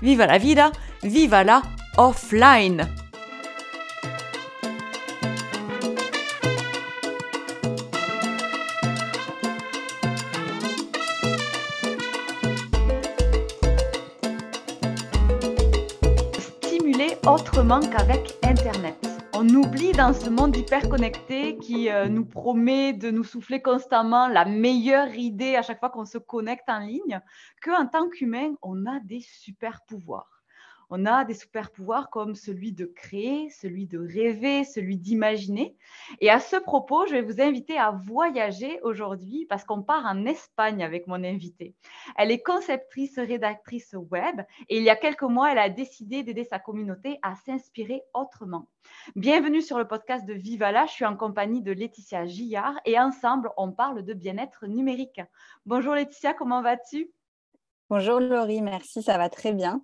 viva la vida, viva la offline. Stimuler autrement qu'avec Internet on oublie dans ce monde hyper connecté qui euh, nous promet de nous souffler constamment la meilleure idée à chaque fois qu'on se connecte en ligne, qu'en tant qu'humain, on a des super pouvoirs on a des super pouvoirs comme celui de créer, celui de rêver, celui d'imaginer. Et à ce propos, je vais vous inviter à voyager aujourd'hui parce qu'on part en Espagne avec mon invitée. Elle est conceptrice, rédactrice web et il y a quelques mois, elle a décidé d'aider sa communauté à s'inspirer autrement. Bienvenue sur le podcast de Vivala. Je suis en compagnie de Laetitia Gillard et ensemble, on parle de bien-être numérique. Bonjour Laetitia, comment vas-tu? Bonjour Laurie, merci, ça va très bien.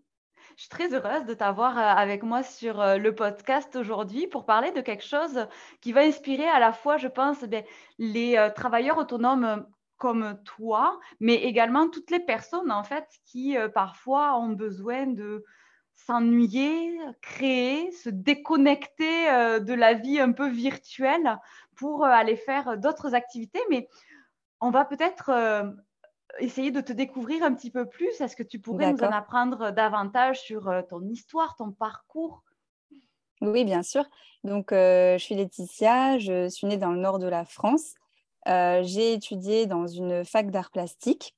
Je suis très heureuse de t'avoir euh, avec moi sur euh, le podcast aujourd'hui pour parler de quelque chose qui va inspirer à la fois, je pense, ben, les euh, travailleurs autonomes comme toi, mais également toutes les personnes en fait qui parfois ont besoin de s'ennuyer, créer, se déconnecter de la vie un peu virtuelle pour aller faire d'autres activités. Mais on va peut-être essayer de te découvrir un petit peu plus. Est-ce que tu pourrais nous en apprendre davantage sur euh, ton histoire, ton parcours? Oui, bien sûr. Donc, euh, je suis Laetitia, je suis née dans le nord de la France. Euh, j'ai étudié dans une fac d'art plastique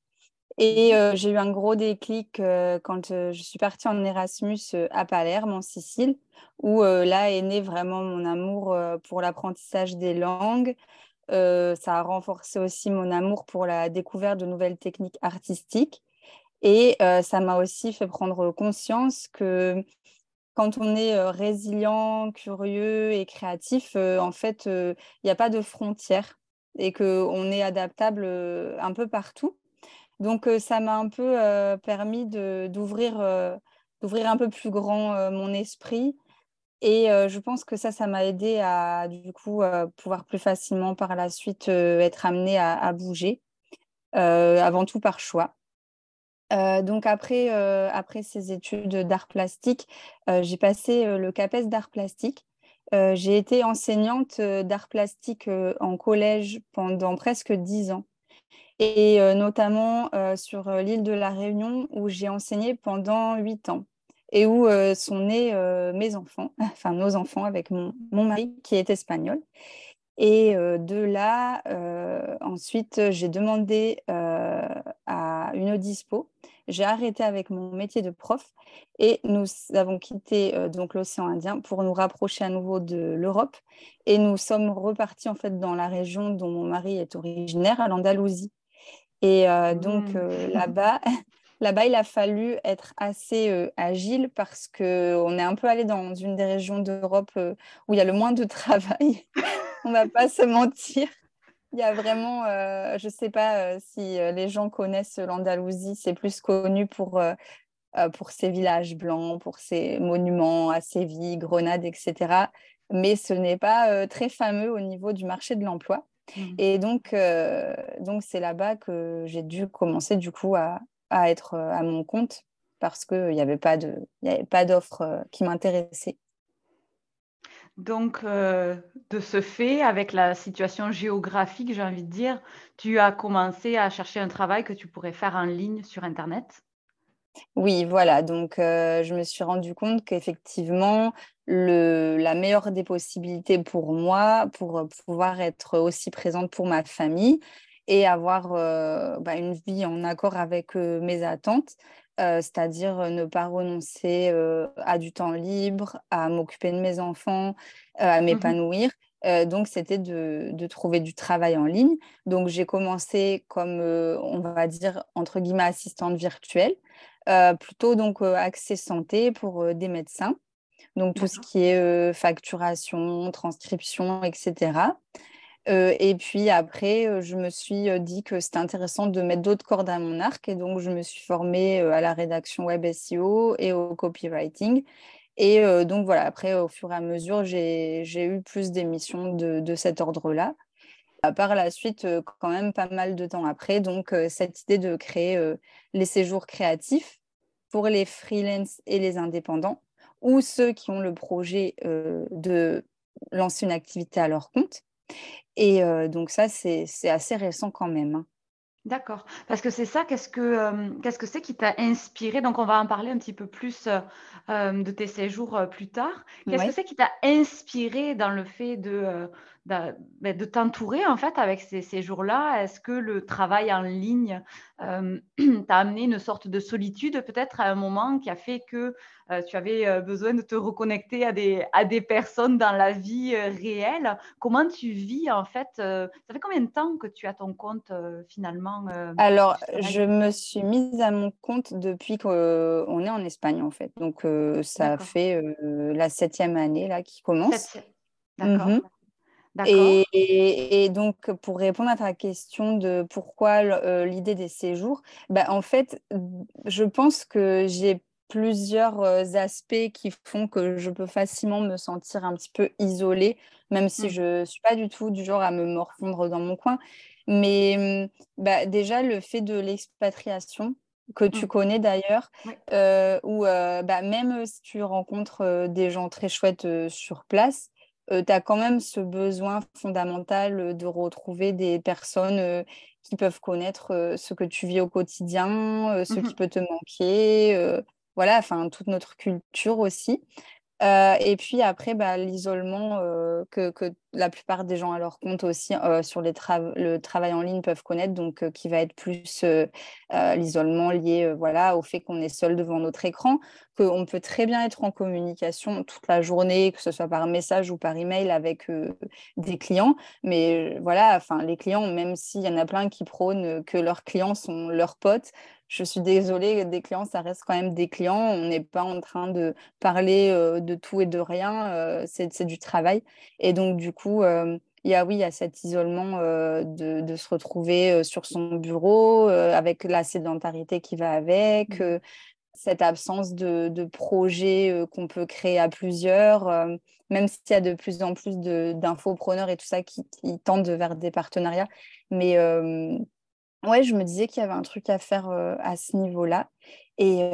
et mmh j'ai eu un gros déclic quand je suis partie en Erasmus à Palerme, en Sicile, où là est né vraiment mon amour pour l'apprentissage des langues, euh, ça a renforcé aussi mon amour pour la découverte de nouvelles techniques artistiques. Et euh, ça m'a aussi fait prendre conscience que quand on est euh, résilient, curieux et créatif, en fait, il n'y a pas de frontières et qu'on est adaptable un peu partout. Donc, ça m'a un peu permis d'ouvrir un peu plus grand mon esprit et je pense que ça, ça m'a aidé à du coup pouvoir plus facilement par la suite être amenée à, bouger, avant tout par choix. donc après, après ces études d'art plastique, j'ai passé le CAPES d'art plastique. j'ai été enseignante d'art plastique en collège pendant presque dix ans et notamment sur l'île de la Réunion où j'ai enseigné pendant huit ans et où euh, sont nés euh, mes enfants, enfin nos enfants avec mon, mari qui est espagnol. Et euh, de là, ensuite, j'ai demandé à une dispo. J'ai arrêté avec mon métier de prof et nous avons quitté donc l'océan Indien pour nous rapprocher à nouveau de l'Europe. Et nous sommes repartis en fait dans la région dont mon mari est originaire, à l'Andalousie. Et donc mmh. là-bas, Là-bas, il a fallu être assez euh, agile parce qu'on est un peu allé dans une des régions d'Europe euh, où il y a le moins de travail. On ne va pas se mentir. Il y a vraiment, euh, je ne sais pas si les gens connaissent l'Andalousie, c'est plus connu pour, pour ses villages blancs, pour ses monuments à Séville, Grenade, etc. Mais ce n'est pas très fameux au niveau du marché de l'emploi. Mmh. Et donc, donc c'est là-bas que j'ai dû commencer du coup à, à être euh, à mon compte parce qu'il n'y avait pas d'offre euh, qui m'intéressait. Donc, euh, de ce fait, avec la situation géographique, j'ai envie de dire, tu as commencé à chercher un travail que tu pourrais faire en ligne sur Internet? Oui, voilà. Donc, je me suis rendu compte qu'effectivement, la meilleure des possibilités pour moi, pour pouvoir être aussi présente pour ma famille, et avoir euh, bah, une vie en accord avec euh, mes attentes, euh, c'est-à-dire ne pas renoncer à du temps libre, à m'occuper de mes enfants, à mmh m'épanouir. donc, c'était de, de, trouver du travail en ligne. Donc, j'ai commencé comme, on va dire, entre guillemets, assistante virtuelle. plutôt donc accès santé pour des médecins. Donc tout ce qui est facturation, transcription, etc. et puis après, je me suis dit que c'était intéressant de mettre d'autres cordes à mon arc. Et donc, je me suis formée à la rédaction web SEO et au copywriting. Et donc, voilà, après, au fur et à mesure, j'ai eu plus d'émissions de, de, cet ordre-là. Par la suite, quand même pas mal de temps après, donc cette idée de créer les séjours créatifs pour les freelances et les indépendants, ou ceux qui ont le projet de lancer une activité à leur compte. Et donc ça, c'est assez récent quand même. Hein. D'accord. Parce que c'est ça, qu'est-ce que qu'est-ce que c'est qui t'a inspiré? Donc on va en parler un petit peu plus, de tes séjours, plus tard. Qu'est-ce que c'est qui t'a inspiré dans le fait de, bah, de t'entourer en fait avec ces séjours-là? Est-ce que le travail en ligne, t'a amené une sorte de solitude peut-être à un moment qui a fait que, tu avais, besoin de te reconnecter à des à des personnes dans la vie, réelle? Comment tu vis en fait, ça fait combien de temps que tu as ton compte, finalement, Alors, je me suis mise à mon compte depuis qu'on est en Espagne en fait. Donc, ça fait, la septième année là qui commence. D'accord. Mmh et, donc, pour répondre à ta question de pourquoi euh, l'idée des séjours, bah, en fait, je pense que j'ai plusieurs euh, aspects qui font que je peux facilement me sentir un petit peu isolée, même si mmh. je ne suis pas du tout du genre à me morfondre dans mon coin. Mais mmh, bah, déjà, le fait de l'expatriation, que tu mmh. connais d'ailleurs, euh, où bah, même si tu rencontres des gens très chouettes sur place, tu as quand même ce besoin fondamental de retrouver des personnes qui peuvent connaître ce que tu vis au quotidien, ce mmh qui peut te manquer, voilà, enfin toute notre culture aussi. et puis après, bah, l'isolement que, que, la plupart des gens à leur compte aussi sur les le travail en ligne peuvent connaître, donc qui va être plus l'isolement lié voilà, au fait qu'on est seul devant notre écran, qu'on peut très bien être en communication toute la journée, que ce soit par message ou par email avec des clients. Mais voilà, enfin, les clients, même s'il y en a plein qui prônent que leurs clients sont leurs potes, je suis désolée, des clients, ça reste quand même des clients. On n'est pas en train de parler de tout et de rien. c'est du travail. Et donc, du coup, il y a oui, il y a cet isolement de, se retrouver sur son bureau avec la sédentarité qui va avec, mmh. cette absence de, de projet qu'on peut créer à plusieurs, même s'il y a de plus en plus d'infopreneurs et tout ça qui, qui, tendent vers des partenariats. Mais ouais, je me disais qu'il y avait un truc à faire à ce niveau-là. Et,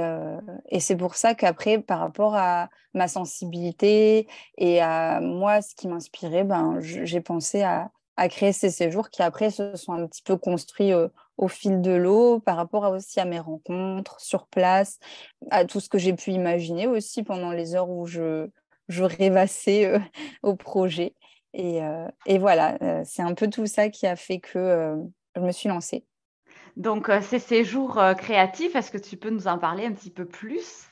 et c'est pour ça qu'après, par rapport à ma sensibilité et à moi, ce qui m'inspirait, ben, j'ai pensé à, créer ces séjours qui après se sont un petit peu construits au fil de l'eau par rapport aussi à mes rencontres sur place, à tout ce que j'ai pu imaginer aussi pendant les heures où je, je rêvassais au projet. Et, et voilà, c'est un peu tout ça qui a fait que je me suis lancée. Donc, euh, ces séjours euh, créatifs, est-ce que tu peux nous en parler un petit peu plus?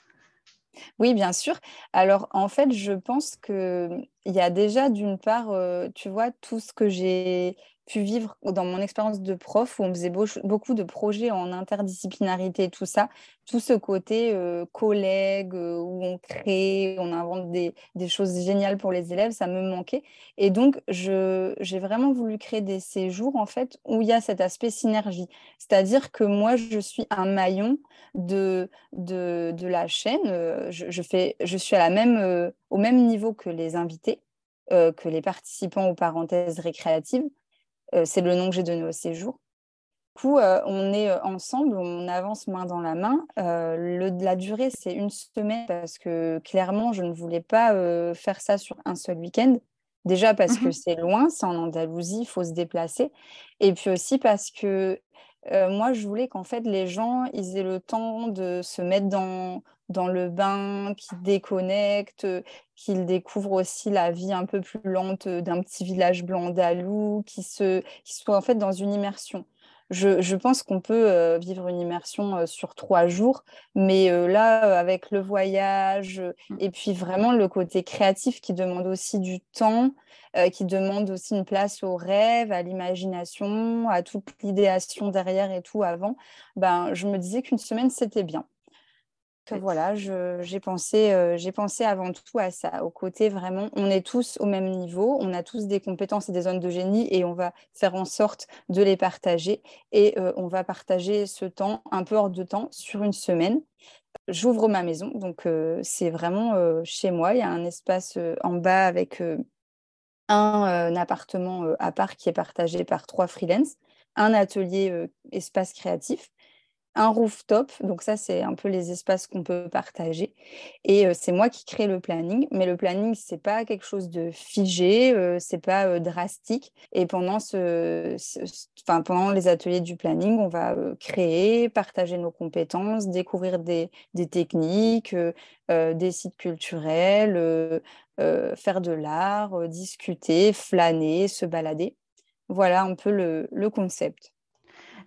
Oui, bien sûr. Alors, en fait, je pense qu'il y a déjà, d'une part, euh, tu vois, tout ce que j'ai pu vivre dans mon expérience de prof où on faisait beaucoup de projets en interdisciplinarité, tout ça, tout ce côté euh, collègue euh, où on crée, on invente des, choses géniales pour les élèves, ça me manquait. Et donc, j'ai vraiment voulu créer des séjours en fait où il y a cet aspect synergie. C'est-à-dire que moi, je suis un maillon de, de, de la chaîne. Je, je, fais, je suis à la même, au même niveau que les invités. Que les participants aux parenthèses récréatives. Euh, c'est le nom que j'ai donné au séjour. Du coup, euh, on est euh, ensemble, on avance main dans la main. la durée, c'est une semaine parce que clairement, je ne voulais pas faire ça sur un seul week-end. Déjà parce que mmh c'est loin, c'est en Andalousie, il faut se déplacer. Et puis aussi parce que moi, je voulais qu'en fait, les gens, ils aient le temps de se mettre dans, dans le bain, qu'ils déconnectent, qu'ils découvrent aussi la vie un peu plus lente d'un petit village blanc andalou, qu'ils soient en fait dans une immersion. Je, pense qu'on peut vivre une immersion sur trois jours, mais là, avec le voyage mmh. et puis vraiment le côté créatif qui demande aussi du temps, qui demande aussi une place au rêve, à l'imagination, à toute l'idéation derrière et tout avant, ben, je me disais qu'une semaine, c'était bien. Voilà, j'ai pensé, euh, j'ai pensé avant tout à ça, au côté vraiment, on est tous au même niveau, on a tous des compétences et des zones de génie et on va faire en sorte de les partager et euh, on va partager ce temps un peu hors de temps sur une semaine. J'ouvre ma maison, donc euh, c'est vraiment chez moi. Il y a un espace en bas avec un appartement à part qui est partagé par trois freelances, un atelier espace créatif un rooftop. Donc ça, c'est un peu les espaces qu'on peut partager. Et c'est moi qui crée le planning. Mais le planning, c'est pas quelque chose de figé, c'est pas drastique. Et pendant, ce, pendant les ateliers du planning, on va créer, partager nos compétences, découvrir des, techniques, des sites culturels, faire de l'art, discuter, flâner, se balader. Voilà un peu le concept.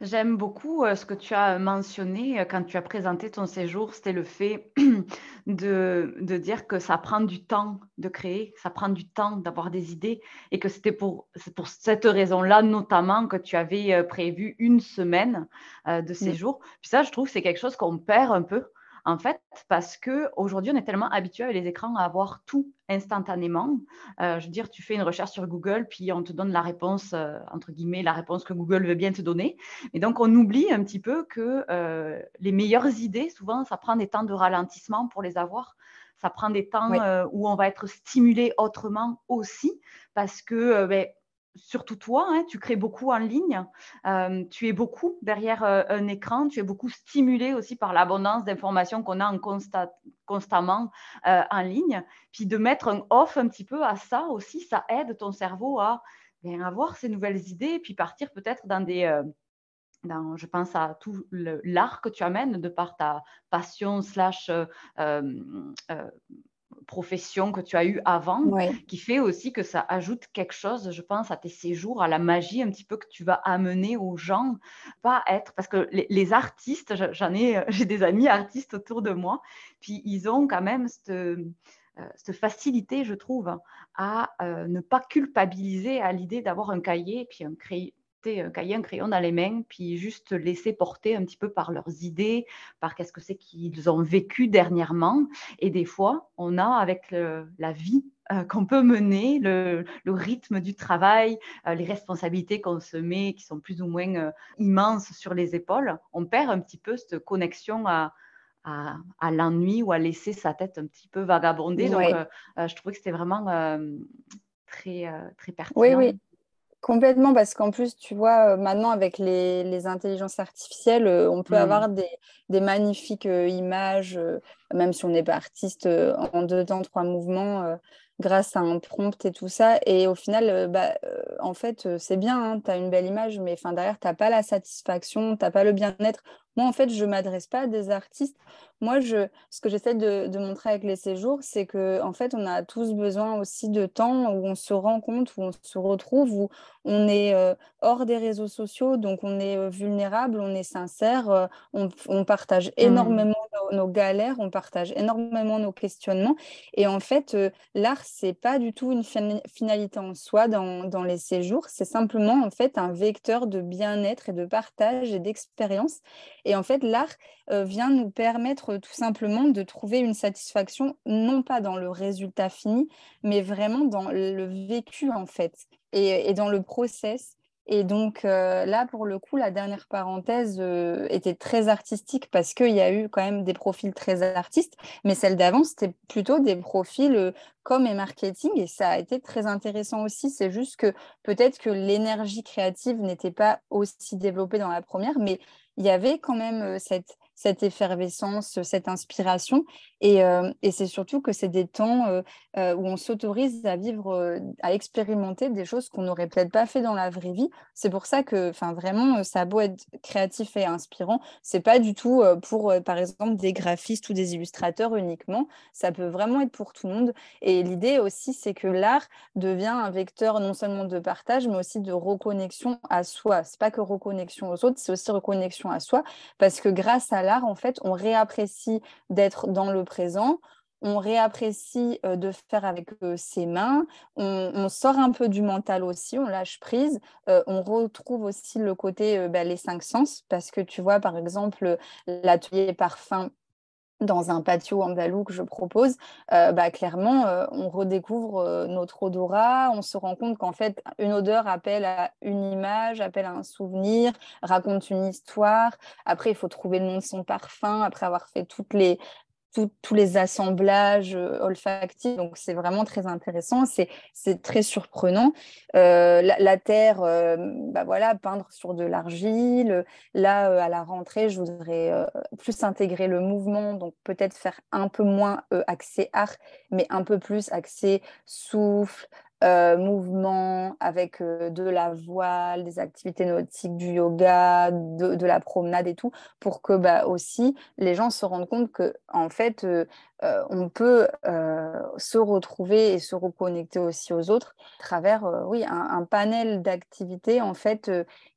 J'aime beaucoup euh, ce que tu as mentionné euh, quand tu as présenté ton séjour, c'était le fait de, de, dire que ça prend du temps de créer, ça prend du temps d'avoir des idées et que c'était pour, pour cette raison-là notamment que tu avais euh, prévu une semaine de séjour. Puis ça, je trouve que c'est quelque chose qu'on perd un peu en fait, parce qu'aujourd'hui, on est tellement habitué avec les écrans à avoir tout instantanément. Euh, je veux dire, tu fais une recherche sur Google, puis on te donne la réponse, euh, entre guillemets, la réponse que Google veut bien te donner. Et donc, on oublie un petit peu que euh, les meilleures idées, souvent, ça prend des temps de ralentissement pour les avoir. Ça prend des temps où on va être stimulé autrement aussi, parce que ben, surtout toi, hein, tu crées beaucoup en ligne, euh, tu es beaucoup derrière euh, un écran, tu es beaucoup stimulé aussi par l'abondance d'informations qu'on a en constamment euh, en ligne. Puis de mettre un off un petit peu à ça aussi, ça aide ton cerveau à bien, avoir ces nouvelles idées, puis partir peut-être dans des... Je pense à tout l'art que tu amènes de par ta passion slash profession que tu as eue avant, qui fait aussi que ça ajoute quelque chose, je pense, à tes séjours, à la magie un petit peu que tu vas amener aux gens, pas être, parce que les, artistes, j'en ai, j'ai des amis artistes autour de moi, puis ils ont quand même cette, euh, cette facilité, je trouve, à euh, ne pas culpabiliser à l'idée d'avoir un cahier, puis un, crayon, un cahier, un crayon dans les mains, puis juste laisser porter un petit peu par leurs idées, par qu'est-ce que c'est qu'ils ont vécu dernièrement. Et des fois, on a avec la vie euh, qu'on peut mener, le, rythme du travail, euh, les responsabilités qu'on se met, qui sont plus ou moins euh, immenses sur les épaules, on perd un petit peu cette connexion à, à, l'ennui ou à laisser sa tête un petit peu vagabonder. Donc, je trouvais que c'était vraiment très, très pertinent. Oui, oui. Complètement, parce qu'en plus, tu vois, euh, maintenant avec les, intelligences artificielles, euh, on peut mm. avoir des, magnifiques euh, images, même si on n'est pas artiste, en deux temps, trois mouvements, grâce à un prompt et tout ça. Et au final, bah, en fait, c'est bien, hein, tu as une belle image, mais derrière, tu n'as pas la satisfaction, tu n'as pas le bien-être. Moi, en fait, je ne m'adresse pas à des artistes. Moi, je, ce que j'essaie de, montrer avec les séjours, c'est que en fait, on a tous besoin aussi de temps où on se rend compte, où on se retrouve, où on est euh, hors des réseaux sociaux, donc on est euh, vulnérable, on est sincère, euh, on, partage mmh. énormément nos, galères, on partage énormément nos questionnements. Et en fait, l'art, c'est pas du tout une finalité en soi dans, dans les séjours, c'est simplement en fait un vecteur de bien-être et de partage et d'expérience. Et en fait, l'art vient nous permettre tout simplement de trouver une satisfaction, non pas dans le résultat fini, mais vraiment dans le vécu en fait, et, dans le process. Et donc là, pour le coup, la dernière parenthèse était très artistique parce qu'il y a eu quand même des profils très artistes, mais celle d'avant, c'était plutôt des profils com et marketing, et ça a été très intéressant aussi. C'est juste que peut-être que l'énergie créative n'était pas aussi développée dans la première, mais il y avait quand même cette cette effervescence, cette inspiration. Et, euh, et c'est surtout que c'est des temps euh, euh, où on s'autorise à vivre, à expérimenter des choses qu'on n'aurait peut-être pas fait dans la vraie vie. C'est pour ça que, enfin, vraiment, ça a beau être créatif et inspirant, c'est pas du tout pour, par exemple, des graphistes ou des illustrateurs uniquement. Ça peut vraiment être pour tout le monde. Et l'idée aussi, c'est que l'art devient un vecteur non seulement de partage, mais aussi de reconnexion à soi. C'est pas que reconnexion aux autres, c'est aussi reconnexion à soi, parce que grâce à en fait, on réapprécie d'être dans le présent, on réapprécie euh, de faire avec euh, ses mains, on, sort un peu du mental aussi, on lâche prise, euh, on retrouve aussi le côté, bah, les cinq sens, parce que tu vois, par exemple, l'atelier parfum dans un patio andalou que je propose, euh, bah, clairement, euh, on redécouvre euh, notre odorat, on se rend compte qu'en fait, une odeur appelle à une image, appelle à un souvenir, raconte une histoire. Après, il faut trouver le nom de son parfum, après avoir fait toutes les, tous les assemblages euh, olfactifs. Donc, c'est vraiment très intéressant. C'est très surprenant. Euh, la, terre, euh, bah voilà, peindre sur de l'argile. Là, à la rentrée, je voudrais plus intégrer le mouvement. Donc, peut-être faire un peu moins accès art, mais un peu plus accès souffle, euh, mouvement avec euh, de la voile, des activités nautiques, du yoga, de, la promenade et tout, pour que bah, aussi les gens se rendent compte que en fait euh, on peut se retrouver et se reconnecter aussi aux autres à travers oui un, panel d'activités en fait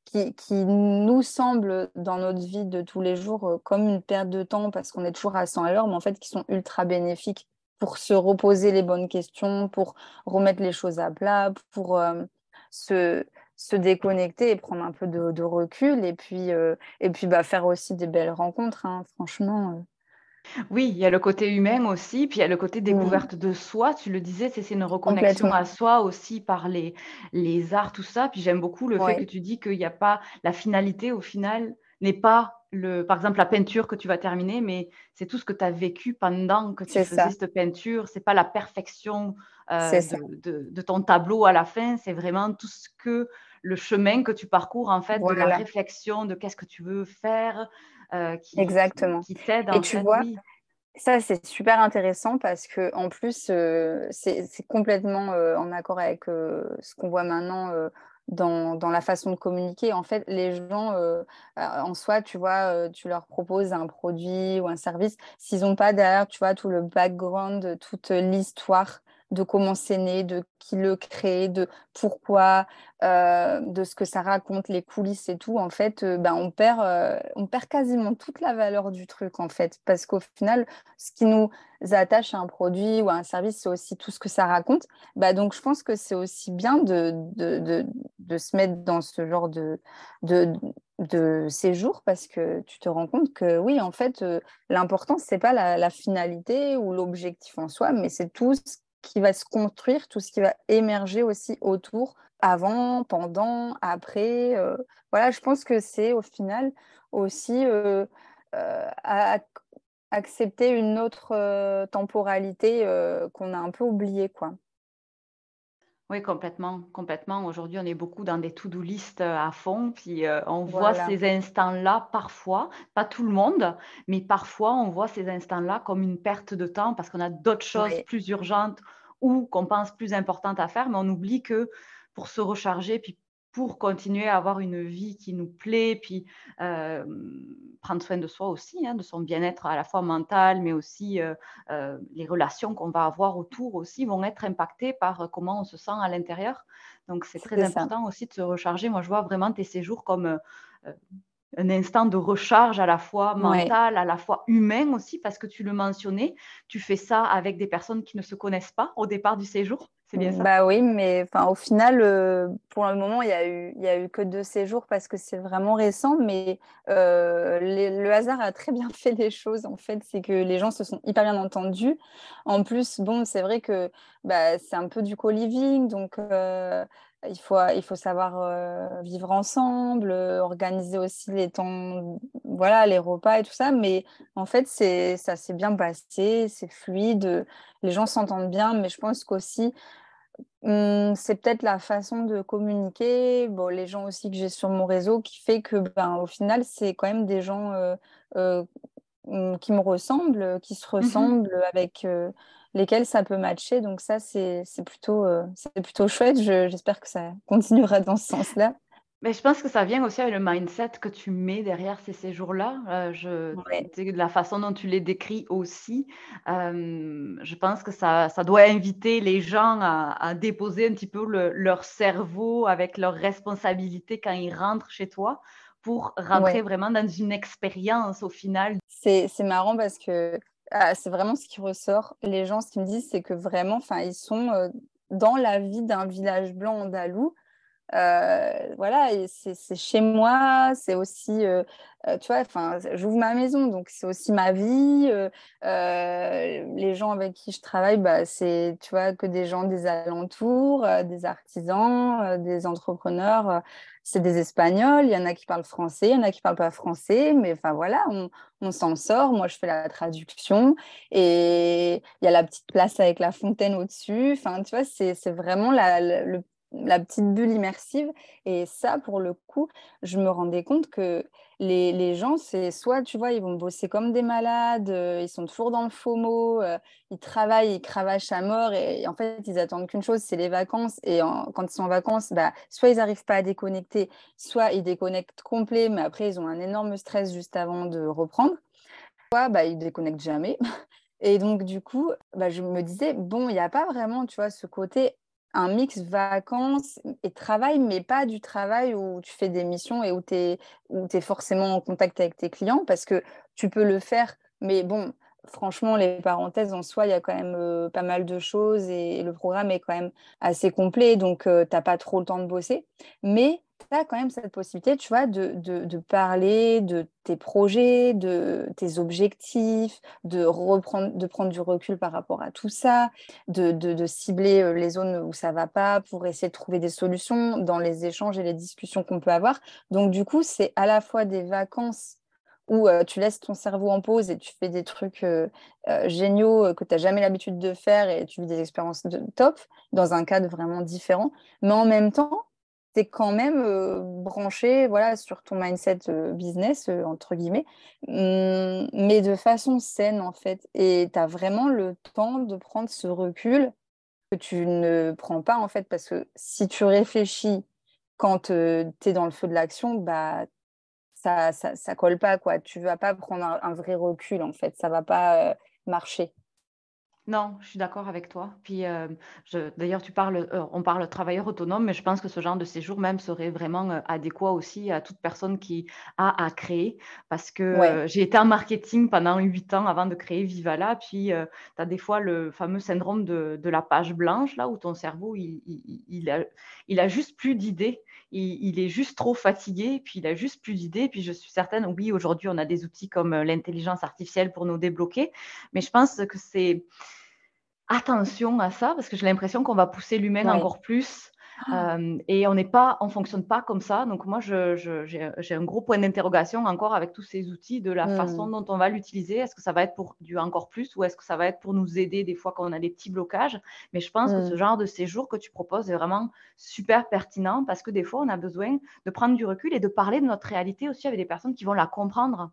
qui, qui, nous semble dans notre vie de tous les jours comme une perte de temps parce qu'on est toujours à 100 à l'heure, mais en fait qui sont ultra bénéfiques pour se reposer les bonnes questions, pour remettre les choses à plat, pour euh, se, se, déconnecter et prendre un peu de, recul et puis, euh, et puis bah, faire aussi des belles rencontres, hein, franchement. Euh. Oui, il y a le côté humain aussi, puis il y a le côté découverte de soi. Tu le disais, c'est une reconnexion à soi aussi par les, les arts, tout ça. Puis j'aime beaucoup le fait que tu dis qu'il n'y a pas la finalité au final n'est pas le, par exemple, la peinture que tu vas terminer, mais c'est tout ce que tu as vécu pendant que tu faisais cette peinture. C'est pas la perfection euh, de, ton tableau à la fin, c'est vraiment tout ce que le chemin que tu parcours, en fait, de la réflexion, de qu'est-ce que tu veux faire, euh, qui, Exactement. qui, t'aide. Et tu vois, ça, c'est super intéressant parce que en plus, euh, c'est complètement en accord avec ce qu'on voit maintenant dans, dans, la façon de communiquer. En fait, les gens, euh, euh, en soi, tu vois, euh, tu leur proposes un produit ou un service. S'ils n'ont pas derrière, tu vois, tout le background, toute l'histoire de comment c'est né, de qui le crée, de pourquoi, euh, de ce que ça raconte, les coulisses et tout, en fait, euh, ben, on, perd, euh, on perd quasiment toute la valeur du truc, en fait. Parce qu'au final, ce qui nous attache à un produit ou à un service, c'est aussi tout ce que ça raconte. Bah, donc, je pense que c'est aussi bien de, de, de, se mettre dans ce genre de, de, de séjour parce que tu te rends compte que oui, en fait, l'important, ce n'est pas la, la, finalité ou l'objectif en soi, mais c'est tout ce qui va se construire, tout ce qui va émerger aussi autour, avant, pendant, après. Euh, voilà, je pense que c'est au final aussi euh, euh, accepter une autre temporalité qu'on a un peu oubliée, quoi. Oui, complètement, complètement. Aujourd'hui, on est beaucoup dans des to-do list à fond, puis on voit ces instants-là parfois, pas tout le monde, mais parfois on voit ces instants-là comme une perte de temps parce qu'on a d'autres choses plus urgentes ou qu'on pense plus importantes à faire, mais on oublie que pour se recharger, puis pour continuer à avoir une vie qui nous plaît, puis euh, prendre soin de soi aussi, hein, de son bien-être à la fois mental, mais aussi euh, euh, les relations qu'on va avoir autour aussi vont être impactées par comment on se sent à l'intérieur. Donc c'est très important aussi de se recharger. Moi, je vois vraiment tes séjours comme un instant de recharge à la fois mental, à la fois humain aussi, parce que tu le mentionnais, tu fais ça avec des personnes qui ne se connaissent pas au départ du séjour. Bah oui, mais au final, euh, pour le moment, il n'y a, eu, a eu que deux séjours parce que c'est vraiment récent, mais euh, le hasard a très bien fait les choses. En fait, c'est que les gens se sont hyper bien entendus. En plus, bon, c'est vrai que bah, c'est un peu du co-living, donc euh, il faut, il faut savoir vivre ensemble, organiser aussi les temps, voilà, les repas et tout ça. Mais en fait, ça s'est bien passé, c'est fluide, les gens s'entendent bien. Mais je pense qu'aussi, c'est peut-être la façon de communiquer, bon, les gens aussi que j'ai sur mon réseau qui fait que, ben, au final, c'est quand même des gens euh, hum, qui me ressemblent, qui se mmh ressemblent avec lesquels ça peut matcher. Donc ça, c'est plutôt, euh, c'est plutôt chouette. J'espère que ça continuera dans ce sens-là. Mais je pense que ça vient aussi avec le mindset que tu mets derrière ces séjours-là. Euh, je, de la façon dont tu les décris aussi, euh, je pense que ça, ça, doit inviter les gens à, déposer un petit peu leur cerveau avec leurs responsabilités quand ils rentrent chez toi pour rentrer vraiment dans une expérience au final. C'est marrant parce que ah, c'est vraiment ce qui ressort. Les gens, ce qu'ils me disent, c'est que vraiment, ils sont euh, dans la vie d'un village blanc andalou. Voilà, c'est chez moi, c'est aussi, tu vois, enfin, j'ouvre ma maison, donc c'est aussi ma vie. les gens avec qui je travaille, bah, c'est, tu vois, que des gens des alentours, des artisans, des entrepreneurs c'est des Espagnols, il y en a qui parlent français, il y en a qui parlent pas français, mais enfin voilà, on, s'en sort. Moi, je fais la traduction et il y a la petite place avec la fontaine au-dessus. Enfin, tu vois, c'est vraiment la, la petite bulle immersive. Et ça, pour le coup, je me rendais compte que les, gens, c'est soit, tu vois, ils vont bosser comme des malades, euh, ils sont toujours dans le mot, euh, ils travaillent, ils cravachent à mort et, en fait, ils attendent qu'une chose, c'est les vacances. Et quand ils sont en vacances, bah, soit ils n'arrivent pas à déconnecter, soit ils déconnectent complet, mais après, ils ont un énorme stress juste avant de reprendre. Soit bah, ils déconnectent jamais. Et donc, du coup, bah, je me disais, bon, il n'y a pas vraiment, tu vois, ce côté un mix vacances et travail, mais pas du travail où tu fais des missions et où tu es, es, forcément en contact avec tes clients, parce que tu peux le faire, mais bon, franchement, les parenthèses en soi, il y a quand même euh, pas mal de choses et, le programme est quand même assez complet, donc euh, tu n'as pas trop le temps de bosser. Mais as quand même cette possibilité, tu vois, de, de, parler de tes projets, de tes objectifs, de, reprendre, de prendre du recul par rapport à tout ça, de, de cibler euh, les zones où ça va pas pour essayer de trouver des solutions dans les échanges et les discussions qu'on peut avoir. Donc, du coup, c'est à la fois des vacances où euh, tu laisses ton cerveau en pause et tu fais des trucs euh, géniaux que tu n'as jamais l'habitude de faire et tu vis des expériences de top dans un cadre vraiment différent. Mais en même temps, tu quand même branché voilà, sur ton mindset business, entre guillemets, mmh, mais de façon saine, en fait. Et tu as vraiment le temps de prendre ce recul que tu ne prends pas, en fait, parce que si tu réfléchis quand tu es dans le feu de l'action, bah, ça, ça, ça, colle pas, quoi. Tu vas pas prendre un, un, vrai recul, en fait. Ça va pas marcher. Non, je suis d'accord avec toi. Puis, euh, d'ailleurs, tu parles, euh, on parle travailleur autonome, mais je pense que ce genre de séjour même serait vraiment euh, adéquat aussi à toute personne qui a à créer. Parce que j'ai été en marketing pendant huit ans avant de créer Vivala. Puis, tu as des fois le fameux syndrome de, la page blanche, là où ton cerveau, il, il, a, il a juste plus d'idées. Il, est juste trop fatigué, puis il a juste plus d'idées. Puis je suis certaine, oui, aujourd'hui, on a des outils comme l'intelligence artificielle pour nous débloquer, mais je pense que c'est attention à ça parce que j'ai l'impression qu'on va pousser l'humain encore plus. Ah. et on n'est pas, on fonctionne pas comme ça. Donc moi, j'ai un gros point d'interrogation encore avec tous ces outils de la façon mmh. dont on va l'utiliser. Est-ce que ça va être pour du encore plus ou est-ce que ça va être pour nous aider des fois quand on a des petits blocages? Mais je pense que ce mmh. genre de séjour que tu proposes est vraiment super pertinent parce que des fois, on a besoin de prendre du recul et de parler de notre réalité aussi avec des personnes qui vont la comprendre.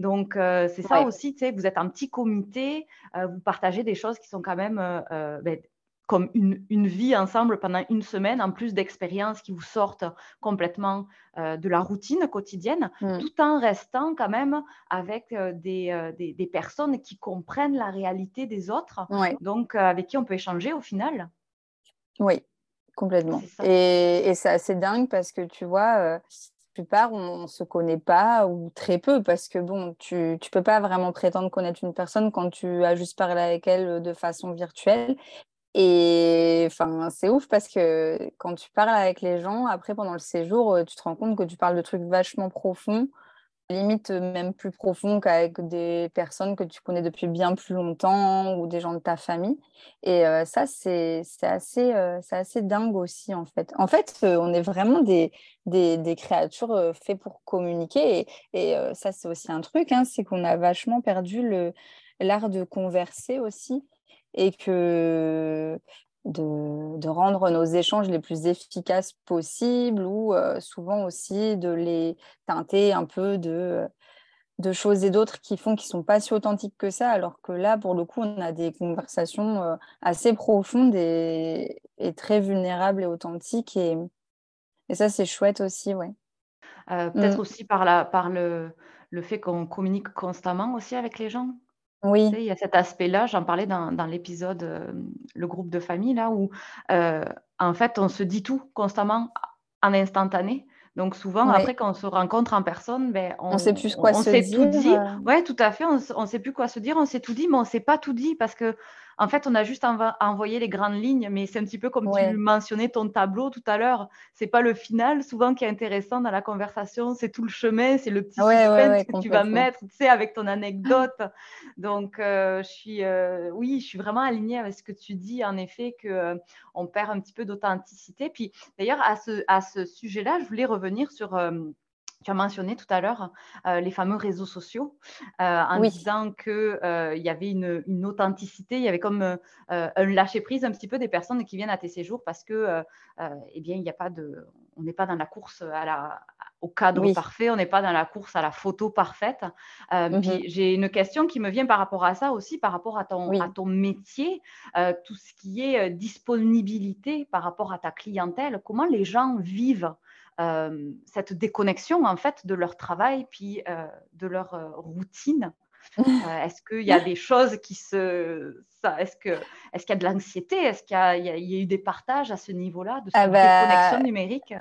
Donc, euh, c'est ça aussi, tu sais, vous êtes un petit comité, euh, vous partagez des choses qui sont quand même euh, ben, comme une, vie ensemble pendant une semaine, en plus d'expériences qui vous sortent complètement de la routine quotidienne, mmh. tout en restant quand même avec des, des, personnes qui comprennent la réalité des autres, donc avec qui on peut échanger au final. Oui, complètement. Et, et c'est assez dingue parce que tu vois, plupart, on ne se connaît pas ou très peu parce que bon, tu ne peux pas vraiment prétendre connaître une personne quand tu as juste parlé avec elle euh, de façon virtuelle. Et enfin, c'est ouf parce que quand tu parles avec les gens, après pendant le séjour, euh, tu te rends compte que tu parles de trucs vachement profonds limite euh, même plus profond qu'avec des personnes que tu connais depuis bien plus longtemps ou des gens de ta famille. Et euh, ça, c'est assez, euh, assez dingue aussi, en fait. En fait, on est vraiment des, des, des créatures faites pour communiquer. Et, et ça, c'est aussi un truc, hein, c'est qu'on a vachement perdu l'art de converser aussi. Et que de, rendre nos échanges les plus efficaces possibles ou euh, souvent aussi de les teinter un peu de, de choses et d'autres qui font qu'ils ne sont pas si authentiques que ça, alors que là, pour le coup, on a des conversations euh, assez profondes et, très vulnérables et authentiques. Et, et ça, c'est chouette aussi, ouais. Euh, peut-être mm. aussi par, la, par le, le fait qu'on communique constamment aussi avec les gens. Oui. il y a cet aspect-là, j'en parlais dans, l'épisode, euh, le groupe de famille, là, où euh, en fait, on se dit tout constamment en instantané. Donc souvent, après, quand on se rencontre en personne, ben, on, sait plus quoi se dire. Tout dit. Euh. Ouais, tout à fait. On ne sait plus quoi se dire, on sait tout dit, mais on ne sait pas tout dit parce que En fait, on a juste envoyé les grandes lignes, mais c'est un petit peu comme tu mentionnais ton tableau tout à l'heure. C'est pas le final souvent qui est intéressant dans la conversation, c'est tout le chemin, c'est le petit suspense que tu vas mettre, tu sais, avec ton anecdote. Donc, euh, je suis, euh, oui, je suis vraiment alignée avec ce que tu dis, en effet, que euh, on perd un petit peu d'authenticité. Puis, d'ailleurs, à ce, à ce sujet-là, je voulais revenir sur tu as mentionné tout à l'heure euh, les fameux réseaux sociaux euh, en disant qu'il euh, y avait une, authenticité, il y avait comme un lâcher-prise un petit peu des personnes qui viennent à tes séjours parce que, eh bien, il n'y a pas de, on n'est pas dans la course à la, au cadre parfait, on n'est pas dans la course à la photo parfaite. Mmh j'ai une question qui me vient par rapport à ça aussi, par rapport à ton, à ton métier, tout ce qui est disponibilité par rapport à ta clientèle. Comment les gens vivent euh, cette déconnexion en fait de leur travail puis euh, de leur euh, routine. Est-ce qu'il y a des choses qui se... Est-ce qu'il est qu'il y a de l'anxiété? Est-ce qu'il y, y, a eu des partages à ce niveau-là de cette ah bah, déconnexion numérique?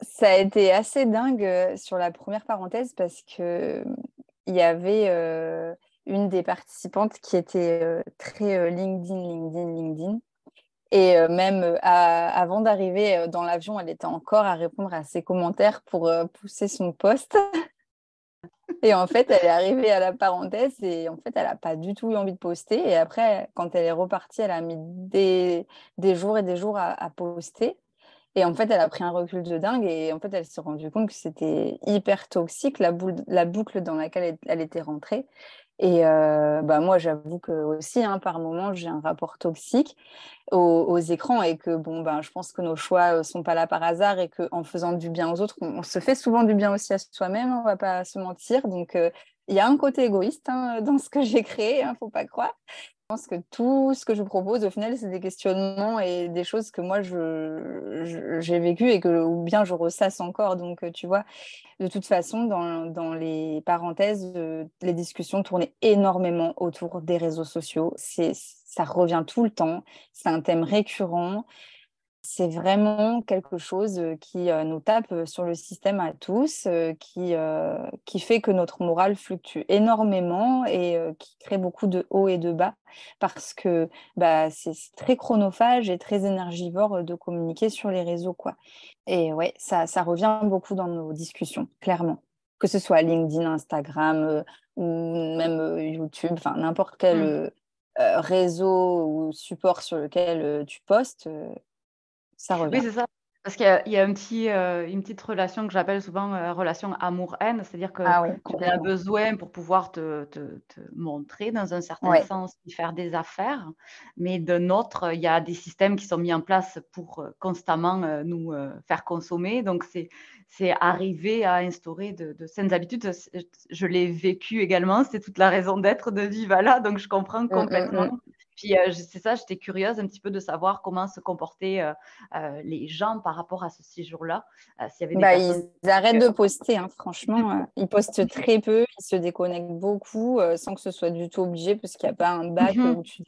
Ça a été assez dingue sur la première parenthèse parce qu'il y avait une des participantes qui était très LinkedIn, LinkedIn, LinkedIn. Et euh, même euh, avant d'arriver euh, dans l'avion, elle était encore à répondre à ses commentaires pour pousser son poste. et en fait, elle est arrivée à la parenthèse et en fait, elle n'a pas du tout eu envie de poster. Et après, quand elle est repartie, elle a mis des, jours et des jours à, poster. Et en fait, elle a pris un recul de dingue et en fait, elle s'est rendue compte que c'était hyper toxique, la boucle dans laquelle elle était rentrée. Et euh, bah moi, j'avoue que aussi, hein, par moment, j'ai un rapport toxique aux, écrans et que bon, ben, je pense que nos choix ne sont pas là par hasard et qu'en faisant du bien aux autres, on, se fait souvent du bien aussi à soi-même, on ne va pas se mentir. Donc, euh, il y a un côté égoïste hein, dans ce que j'ai créé, il hein, ne faut pas croire. Je pense que tout ce que je propose, au final, c'est des questionnements et des choses que moi, j'ai vécues et que, ou bien je ressasse encore. Donc, euh, tu vois, de toute façon, dans, dans les parenthèses, euh, les discussions tournaient énormément autour des réseaux sociaux. Ça revient tout le temps. C'est un thème récurrent c'est vraiment quelque chose qui nous tape sur le système à tous, qui, qui fait que notre morale fluctue énormément et qui crée beaucoup de hauts et de bas parce que bah, c'est très chronophage et très énergivore de communiquer sur les réseaux. Quoi. Et ouais, ça, ça revient beaucoup dans nos discussions, clairement. Que ce soit LinkedIn, Instagram ou même YouTube, enfin n'importe quel mmh. réseau ou support sur lequel tu postes oui, c'est ça. Parce qu'il y a, un petit, euh, une petite relation que j'appelle souvent euh, relation amour-haine, c'est-à-dire que ah tu as besoin pour pouvoir te, te, montrer dans un certain sens et faire des affaires, mais d'un autre, il y a des systèmes qui sont mis en place pour euh, constamment nous faire consommer. Donc, c'est, c'est arriver à instaurer de, de saines habitudes. Je l'ai vécu également, c'est toute la raison d'être de Vivala, donc je comprends mmh, mmh, mmh. Puis euh, c'est ça, j'étais curieuse un petit peu de savoir comment se comportaient euh, euh, les gens par rapport à ce séjour-là. S'il y avait bah, Ils arrêtent de poster, hein, franchement. ils postent très peu, ils se déconnectent beaucoup sans que ce soit du tout obligé parce qu'il n'y a pas un bac mmh où tu.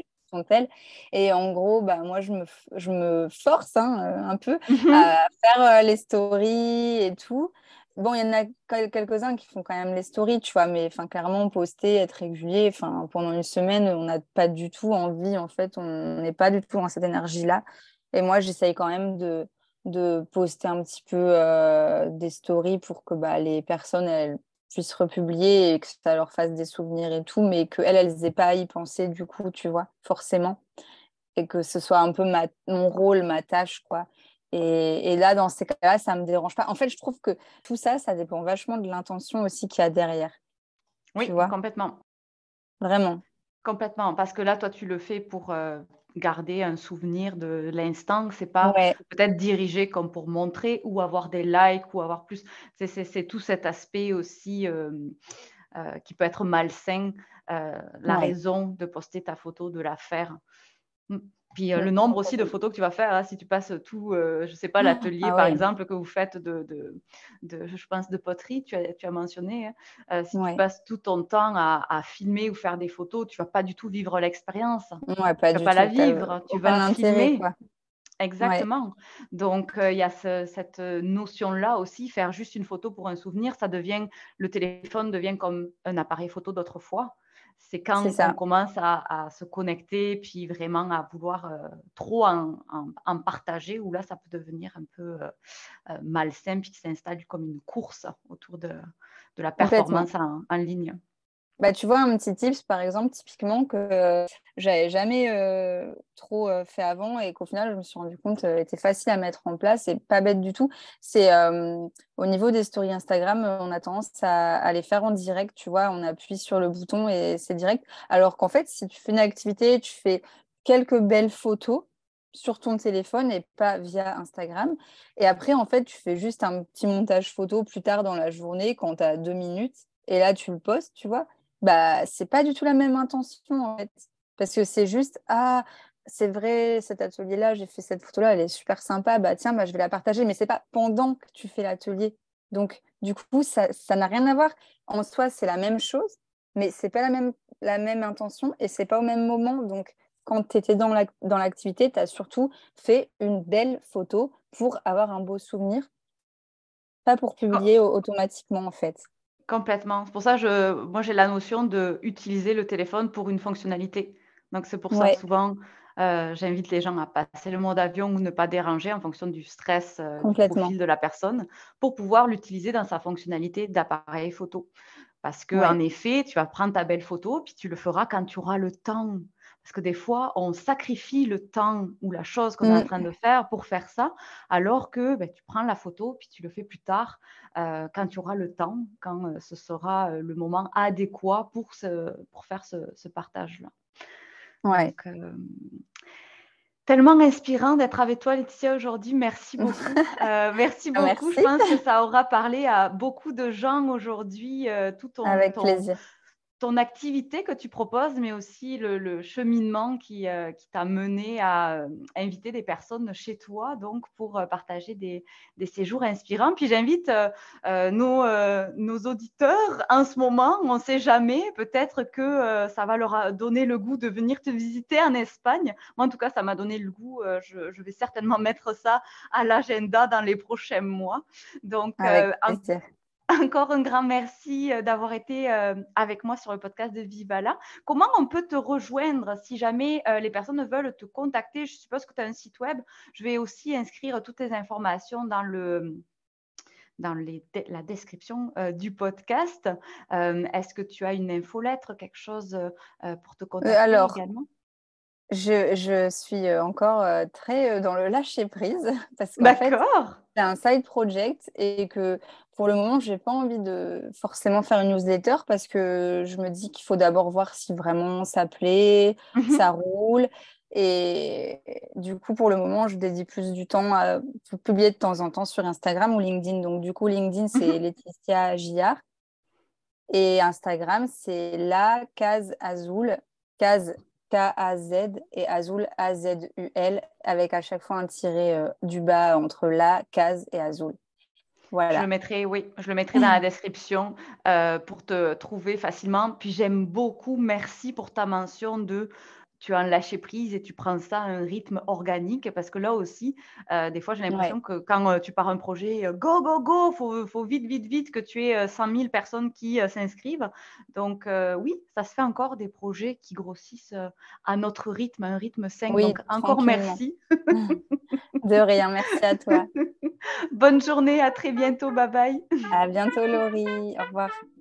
Et en gros, bah, moi, je me, je me force hein, un peu mmh à faire les stories et tout. Bon, il y en a quelques-uns qui font quand même les stories, tu vois, mais clairement, poster, être régulier, enfin, pendant une semaine, on n'a pas du tout envie, en fait, on n'est pas du tout dans cette énergie-là. Et moi, j'essaye quand même de, de poster un petit peu euh, des stories pour que bah, les personnes, puissent republier et que ça leur fasse des souvenirs et tout, mais qu'elles, elles n'aient pas à y penser, du coup, tu vois, forcément. Et que ce soit un peu ma, mon rôle, ma tâche, quoi. Et, là, dans ces cas-là, ça ne me dérange pas. En fait, je trouve que tout ça, ça dépend vachement de l'intention aussi qu'il y a derrière. Oui, complètement. Vraiment. Complètement. Parce que là, toi, tu le fais pour euh, garder un souvenir de l'instant. C'est pas peut-être dirigé comme pour montrer ou avoir des likes ou avoir plus. C'est tout cet aspect aussi euh, euh, qui peut être malsain. la raison de poster ta photo, de la faire. Puis euh, le nombre aussi de photos que tu vas faire, hein, si tu passes tout, euh, je ne sais pas, l'atelier ah par exemple que vous faites de, de, je pense, de poterie, tu as, tu as mentionné, hein. euh, si tu passes tout ton temps à, filmer ou faire des photos, tu ne vas pas du tout vivre l'expérience. Ouais, pas tu ne vas pas la vivre, tu vas filmer. Exactement. Donc, il y a cette notion-là aussi, faire juste une photo pour un souvenir, ça devient, le téléphone devient comme un appareil photo d'autrefois C'est quand on commence à, se connecter, puis vraiment à vouloir euh, trop en, partager, où là, ça peut devenir un peu euh, euh, malsain, puis qui s'installe comme une course autour de, la performance en, ligne. Bah, tu vois, un petit tips, par exemple, typiquement, que euh, j'avais jamais euh, trop euh, fait avant et qu'au final, je me suis rendu compte était facile à mettre en place et pas bête du tout. C'est au niveau des stories Instagram, on a tendance à, les faire en direct, tu vois, on appuie sur le bouton et c'est direct. Alors qu'en fait, si tu fais une activité, tu fais quelques belles photos sur ton téléphone et pas via Instagram. Et après, en fait, tu fais juste un petit montage photo plus tard dans la journée quand tu as deux minutes. Et là, tu le postes, tu vois bah c'est pas du tout la même intention en fait. Parce que c'est juste ah c'est vrai cet atelier là j'ai fait cette photo là elle est super sympa bah tiens bah je vais la partager. Mais c'est pas pendant que tu fais l'atelier. Donc du coup ça ça n'a rien à voir. En soi c'est la même chose mais c'est pas la même la même intention et c'est pas au même moment. Donc quand tu étais dans l'activité, la, tu as surtout fait une belle photo pour avoir un beau souvenir, pas pour publier automatiquement en fait. Complètement. C'est pour ça que moi, j'ai la notion d'utiliser le téléphone pour une fonctionnalité. Donc, c'est pour ça que souvent, euh, j'invite les gens à passer le mode avion ou ne pas déranger en fonction du stress euh, du profil de la personne pour pouvoir l'utiliser dans sa fonctionnalité d'appareil photo. Parce qu'en effet, tu vas prendre ta belle photo, puis tu le feras quand tu auras le temps parce que des fois, on sacrifie le temps ou la chose qu'on est en mmh. train de faire pour faire ça, alors que ben, tu prends la photo, puis tu le fais plus tard, euh, quand tu auras le temps, quand euh, ce sera euh, le moment adéquat pour, pour faire ce, partage-là. Ouais. tellement inspirant d'être avec toi, Laetitia, aujourd'hui. Merci beaucoup. merci beaucoup. Je pense que ça aura parlé à beaucoup de gens aujourd'hui, tout en Avec plaisir ton activité que tu proposes, mais aussi le, cheminement qui, euh, qui t'a mené à euh, inviter des personnes chez toi, donc pour euh, partager des, des, séjours inspirants. Puis j'invite nos, nos, auditeurs en ce moment, on ne sait jamais, peut-être que ça va leur donner le goût de venir te visiter en Espagne. Moi, en tout cas, ça m'a donné le goût. Je, je, vais certainement mettre ça à l'agenda dans les prochains mois. Donc, encore un grand merci euh, d'avoir été euh, avec moi sur le podcast de Vivala. Comment on peut te rejoindre si jamais euh, les personnes veulent te contacter? Je suppose que tu as un site web. Je vais aussi inscrire toutes les informations dans le dans la description du podcast. Est-ce que tu as une infolettre, quelque chose pour te contacter alors, également? je, je, suis encore très dans le lâcher prise parce que fait, c'est un side project et que pour le moment, je n'ai pas envie de forcément faire une newsletter parce que je me dis qu'il faut d'abord voir si vraiment ça plaît, mhm. ça roule. Et du coup, pour le moment, je dédie plus du temps à publier de temps en temps sur Instagram ou LinkedIn. Donc, du coup, LinkedIn, c'est mhm. Laetitia Gillard. Et Instagram, c'est la case Azul, case K-A-Z et Azul A-Z-U-L, avec à chaque fois un tiré euh, du bas entre la case et Azul. Je le mettrai, oui, je le mettrai dans la description euh, pour te trouver facilement. Puis j'aime beaucoup, merci pour ta mention de tu as un lâcher prise et tu prends ça à un rythme organique parce que là aussi, euh, des fois, j'ai l'impression que quand euh, tu pars un projet, go, go, go, faut, faut vite, vite, vite que tu aies 100 000 personnes qui s'inscrivent. Donc, oui, ça se fait encore des projets qui grossissent à notre rythme, à un rythme 5. Donc, encore merci. De rien, merci à toi. Bonne journée, à très bientôt, bye bye. À bientôt Laurie, au revoir.